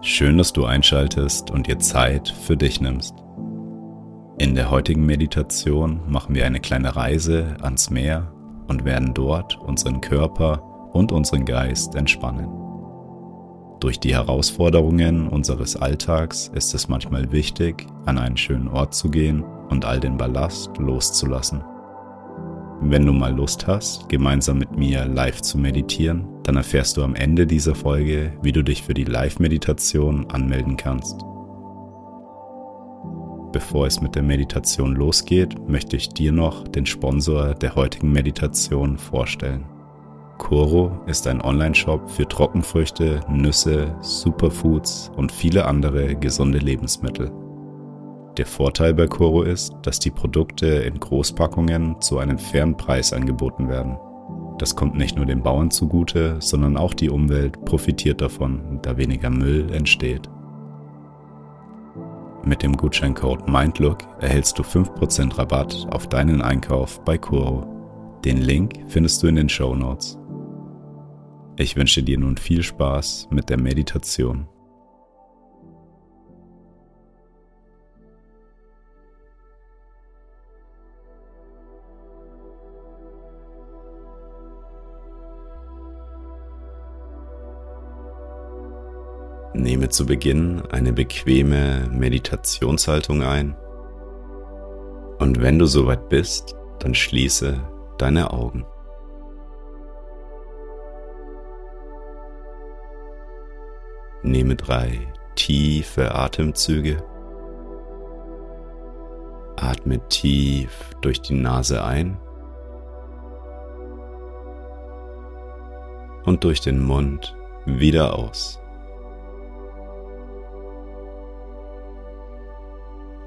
Schön, dass du einschaltest und dir Zeit für dich nimmst. In der heutigen Meditation machen wir eine kleine Reise ans Meer und werden dort unseren Körper und unseren Geist entspannen. Durch die Herausforderungen unseres Alltags ist es manchmal wichtig, an einen schönen Ort zu gehen und all den Ballast loszulassen. Wenn du mal Lust hast, gemeinsam mit mir live zu meditieren, dann erfährst du am Ende dieser Folge, wie du dich für die Live-Meditation anmelden kannst. Bevor es mit der Meditation losgeht, möchte ich dir noch den Sponsor der heutigen Meditation vorstellen. Koro ist ein Online-Shop für Trockenfrüchte, Nüsse, Superfoods und viele andere gesunde Lebensmittel. Der Vorteil bei Koro ist, dass die Produkte in Großpackungen zu einem fairen Preis angeboten werden. Das kommt nicht nur den Bauern zugute, sondern auch die Umwelt profitiert davon, da weniger Müll entsteht. Mit dem Gutscheincode MINDLOOK erhältst du 5% Rabatt auf deinen Einkauf bei Kuro. Den Link findest du in den Show Notes. Ich wünsche dir nun viel Spaß mit der Meditation. Nehme zu Beginn eine bequeme Meditationshaltung ein und wenn du soweit bist, dann schließe deine Augen. Nehme drei tiefe Atemzüge. Atme tief durch die Nase ein und durch den Mund wieder aus.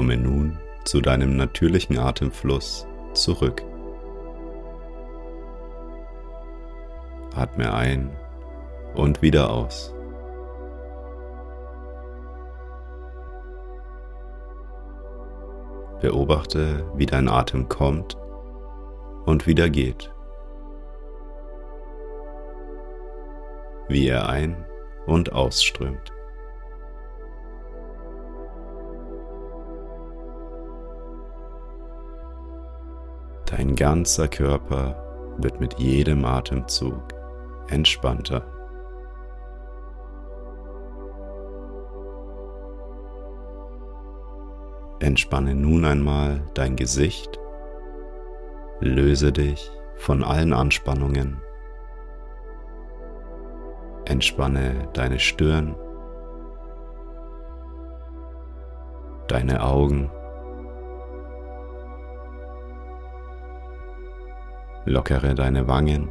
Komme nun zu deinem natürlichen Atemfluss zurück. Atme ein und wieder aus. Beobachte, wie dein Atem kommt und wieder geht. Wie er ein- und ausströmt. Ganzer Körper wird mit jedem Atemzug entspannter. Entspanne nun einmal dein Gesicht, löse dich von allen Anspannungen, entspanne deine Stirn, deine Augen, lockere deine Wangen,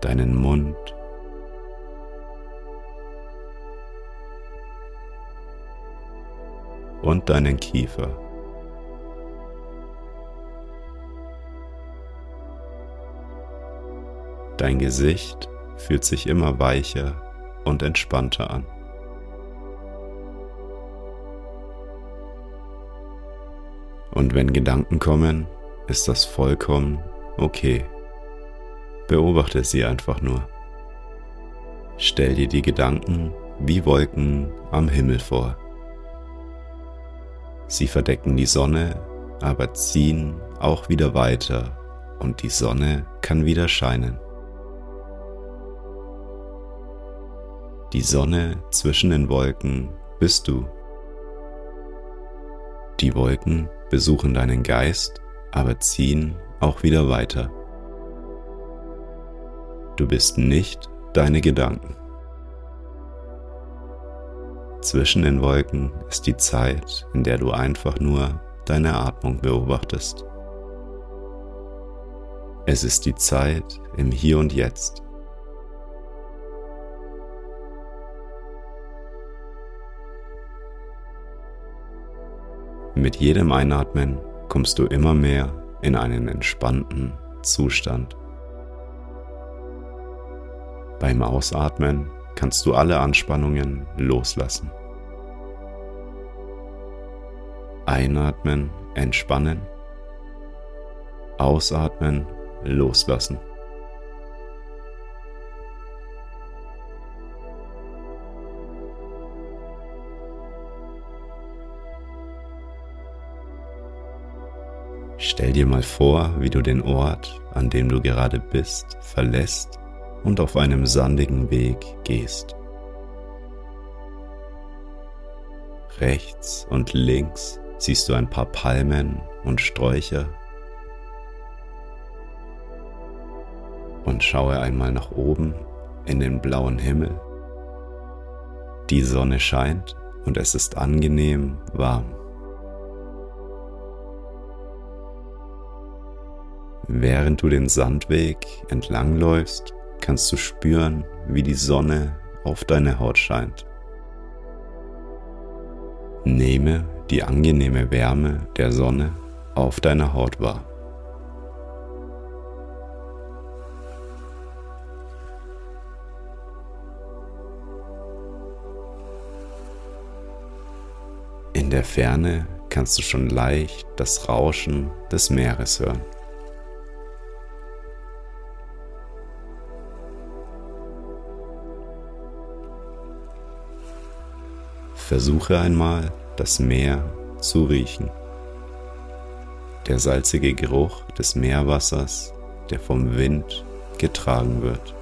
deinen Mund, und deinen Kiefer. Dein Gesicht fühlt sich immer weicher und entspannter an. Und wenn Gedanken kommen, ist das vollkommen okay. Beobachte sie einfach nur. Stell dir die Gedanken wie Wolken am Himmel vor. Sie verdecken die Sonne, aber ziehen auch wieder weiter und die Sonne kann wieder scheinen. Die Sonne zwischen den Wolken bist du. Die Wolken besuchen deinen Geist, aber ziehen auch wieder weiter. Du bist nicht deine Gedanken. Zwischen den Wolken ist die Zeit, in der du einfach nur deine Atmung beobachtest. Es ist die Zeit im Hier und Jetzt. Mit jedem Einatmen kommst du immer mehr in einen entspannten Zustand. Beim Ausatmen kannst du alle Anspannungen loslassen. Einatmen, entspannen. Ausatmen, loslassen. Stell dir mal vor, wie du den Ort, an dem du gerade bist, verlässt und auf einem sandigen Weg gehst. Rechts und links siehst du ein paar Palmen und Sträucher. Und schaue einmal nach oben in den blauen Himmel. Die Sonne scheint und es ist angenehm warm. Während du den Sandweg entlangläufst, kannst du spüren, wie die Sonne auf deine Haut scheint. Nehme die angenehme Wärme der Sonne auf deiner Haut wahr. In der Ferne kannst du schon leicht das Rauschen des Meeres hören. Versuche einmal, das Meer zu riechen. Der salzige Geruch des Meerwassers, der vom Wind getragen wird.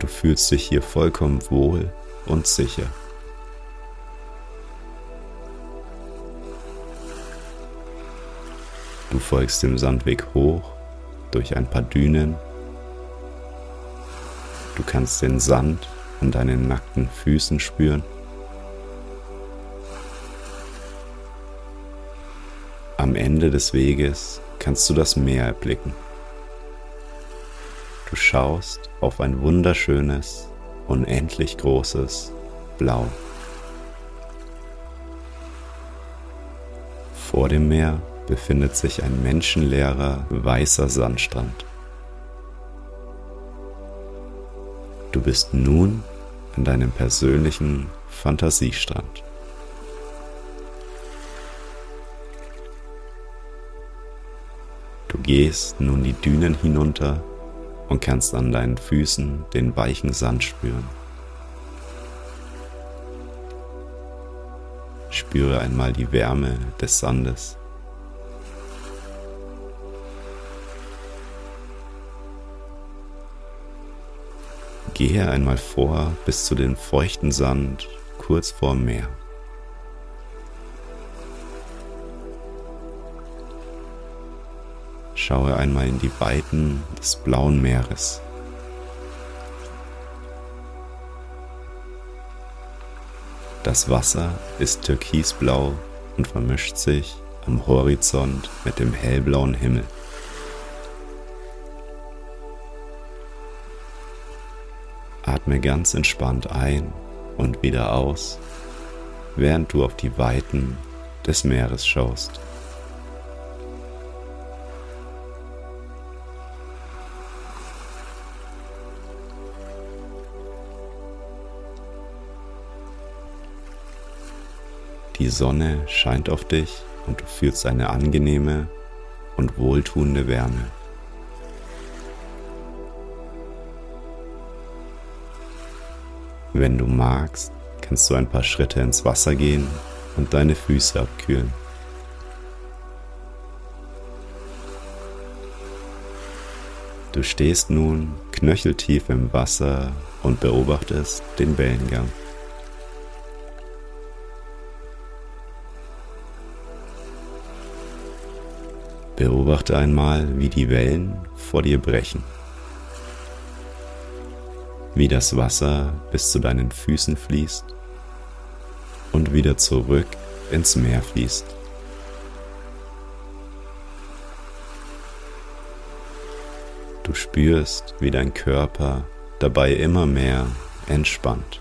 Du fühlst dich hier vollkommen wohl und sicher. Du folgst dem Sandweg hoch durch ein paar Dünen Du kannst den Sand an deinen nackten Füßen spüren. Am Ende des Weges kannst du das Meer erblicken. Du schaust auf ein wunderschönes, unendlich großes Blau. Vor dem Meer befindet sich ein menschenleerer weißer Sandstrand. Du bist nun an deinem persönlichen Fantasiestrand. Du gehst nun die Dünen hinunter und kannst an deinen Füßen den weichen Sand spüren. Spüre einmal die Wärme des Sandes. Gehe einmal vor bis zu dem feuchten Sand kurz vorm Meer. Schaue einmal in die Weiten des blauen Meeres. Das Wasser ist türkisblau und vermischt sich am Horizont mit dem hellblauen Himmel. Atme ganz entspannt ein und wieder aus, während du auf die Weiten des Meeres schaust. Die Sonne scheint auf dich und du fühlst eine angenehme und wohltuende Wärme. Wenn du magst, kannst du ein paar Schritte ins Wasser gehen und deine Füße abkühlen. Du stehst nun knöcheltief im Wasser und beobachtest den Wellengang. Beobachte einmal, wie die Wellen vor dir brechen, wie das Wasser bis zu deinen Füßen fließt und wieder zurück ins Meer fließt. Du spürst, wie dein Körper dabei immer mehr entspannt.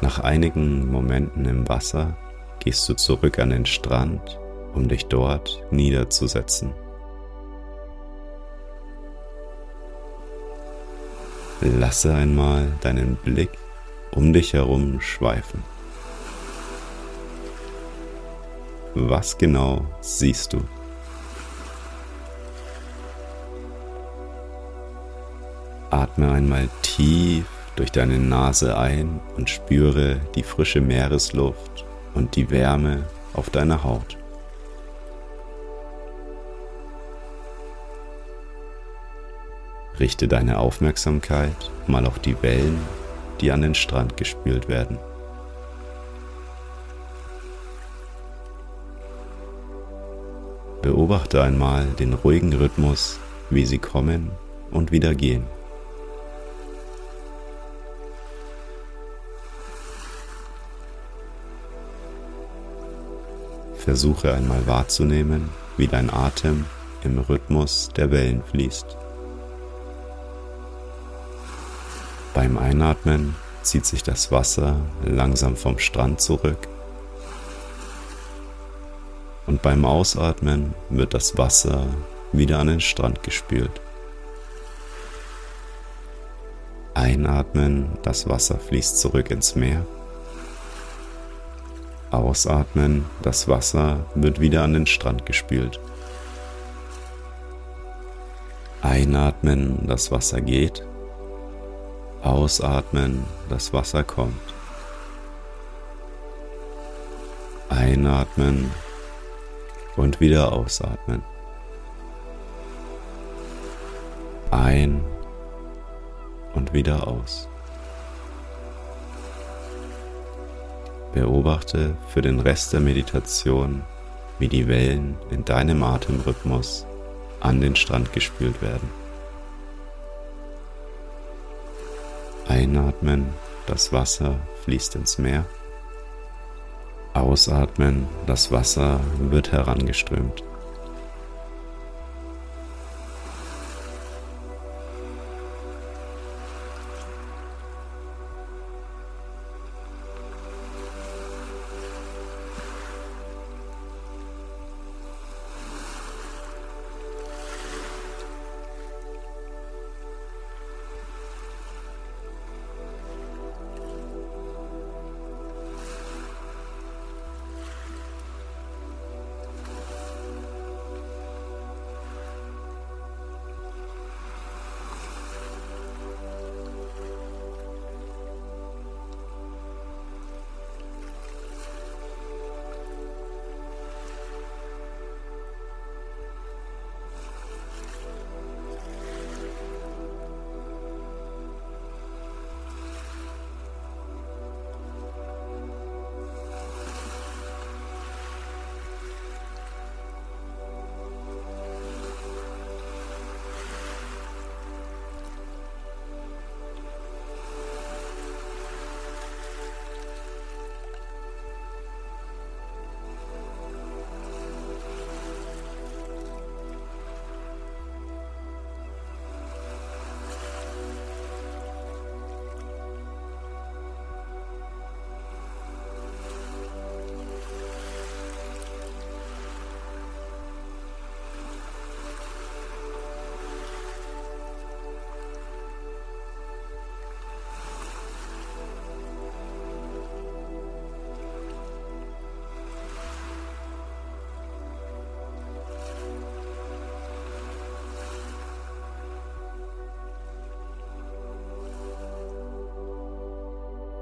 Nach einigen Momenten im Wasser gehst du zurück an den Strand, um dich dort niederzusetzen. Lasse einmal deinen Blick um dich herum schweifen. Was genau siehst du? Atme einmal tief durch deine Nase ein und spüre die frische Meeresluft und die Wärme auf deiner Haut. Richte deine Aufmerksamkeit mal auf die Wellen, die an den Strand gespült werden. Beobachte einmal den ruhigen Rhythmus, wie sie kommen und wieder gehen. Versuche einmal wahrzunehmen, wie dein Atem im Rhythmus der Wellen fließt. Beim Einatmen zieht sich das Wasser langsam vom Strand zurück und beim Ausatmen wird das Wasser wieder an den Strand gespült. Einatmen, das Wasser fließt zurück ins Meer. Ausatmen, das Wasser wird wieder an den Strand gespült. Einatmen, das Wasser geht. Ausatmen, das Wasser kommt. Einatmen und wieder ausatmen. Ein und wieder aus. Beobachte für den Rest der Meditation, wie die Wellen in deinem Atemrhythmus an den Strand gespült werden. Einatmen, das Wasser fließt ins Meer. Ausatmen, das Wasser wird herangeströmt.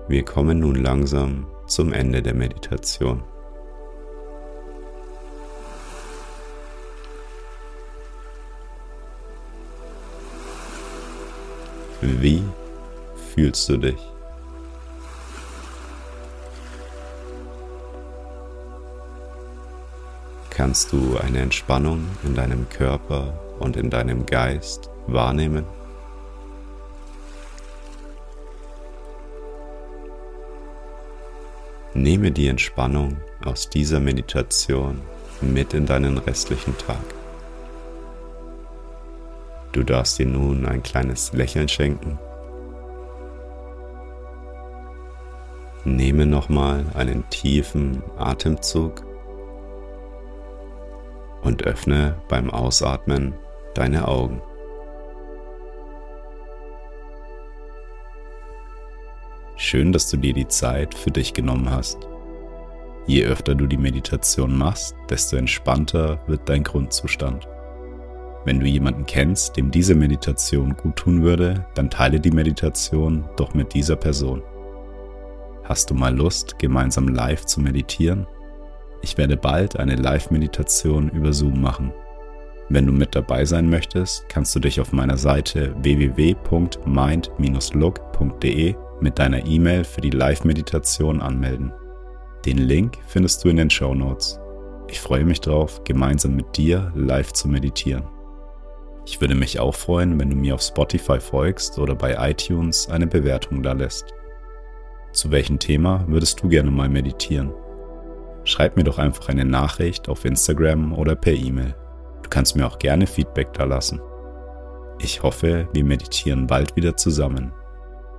Wir kommen nun langsam zum Ende der Meditation. Wie fühlst du dich? Kannst du eine Entspannung in deinem Körper und in deinem Geist wahrnehmen? Nehme die Entspannung aus dieser Meditation mit in deinen restlichen Tag. Du darfst dir nun ein kleines Lächeln schenken. Nehme nochmal einen tiefen Atemzug und öffne beim Ausatmen deine Augen. Schön, dass du dir die Zeit für dich genommen hast. Je öfter du die Meditation machst, desto entspannter wird dein Grundzustand. Wenn du jemanden kennst, dem diese Meditation gut tun würde, dann teile die Meditation doch mit dieser Person. Hast du mal Lust, gemeinsam live zu meditieren? Ich werde bald eine Live-Meditation über Zoom machen. Wenn du mit dabei sein möchtest, kannst du dich auf meiner Seite www.mind-look.de mit deiner E-Mail für die Live-Meditation anmelden. Den Link findest du in den Show Notes. Ich freue mich darauf, gemeinsam mit dir live zu meditieren. Ich würde mich auch freuen, wenn du mir auf Spotify folgst oder bei iTunes eine Bewertung da lässt. Zu welchem Thema würdest du gerne mal meditieren? Schreib mir doch einfach eine Nachricht auf Instagram oder per E-Mail. Du kannst mir auch gerne Feedback da lassen. Ich hoffe, wir meditieren bald wieder zusammen.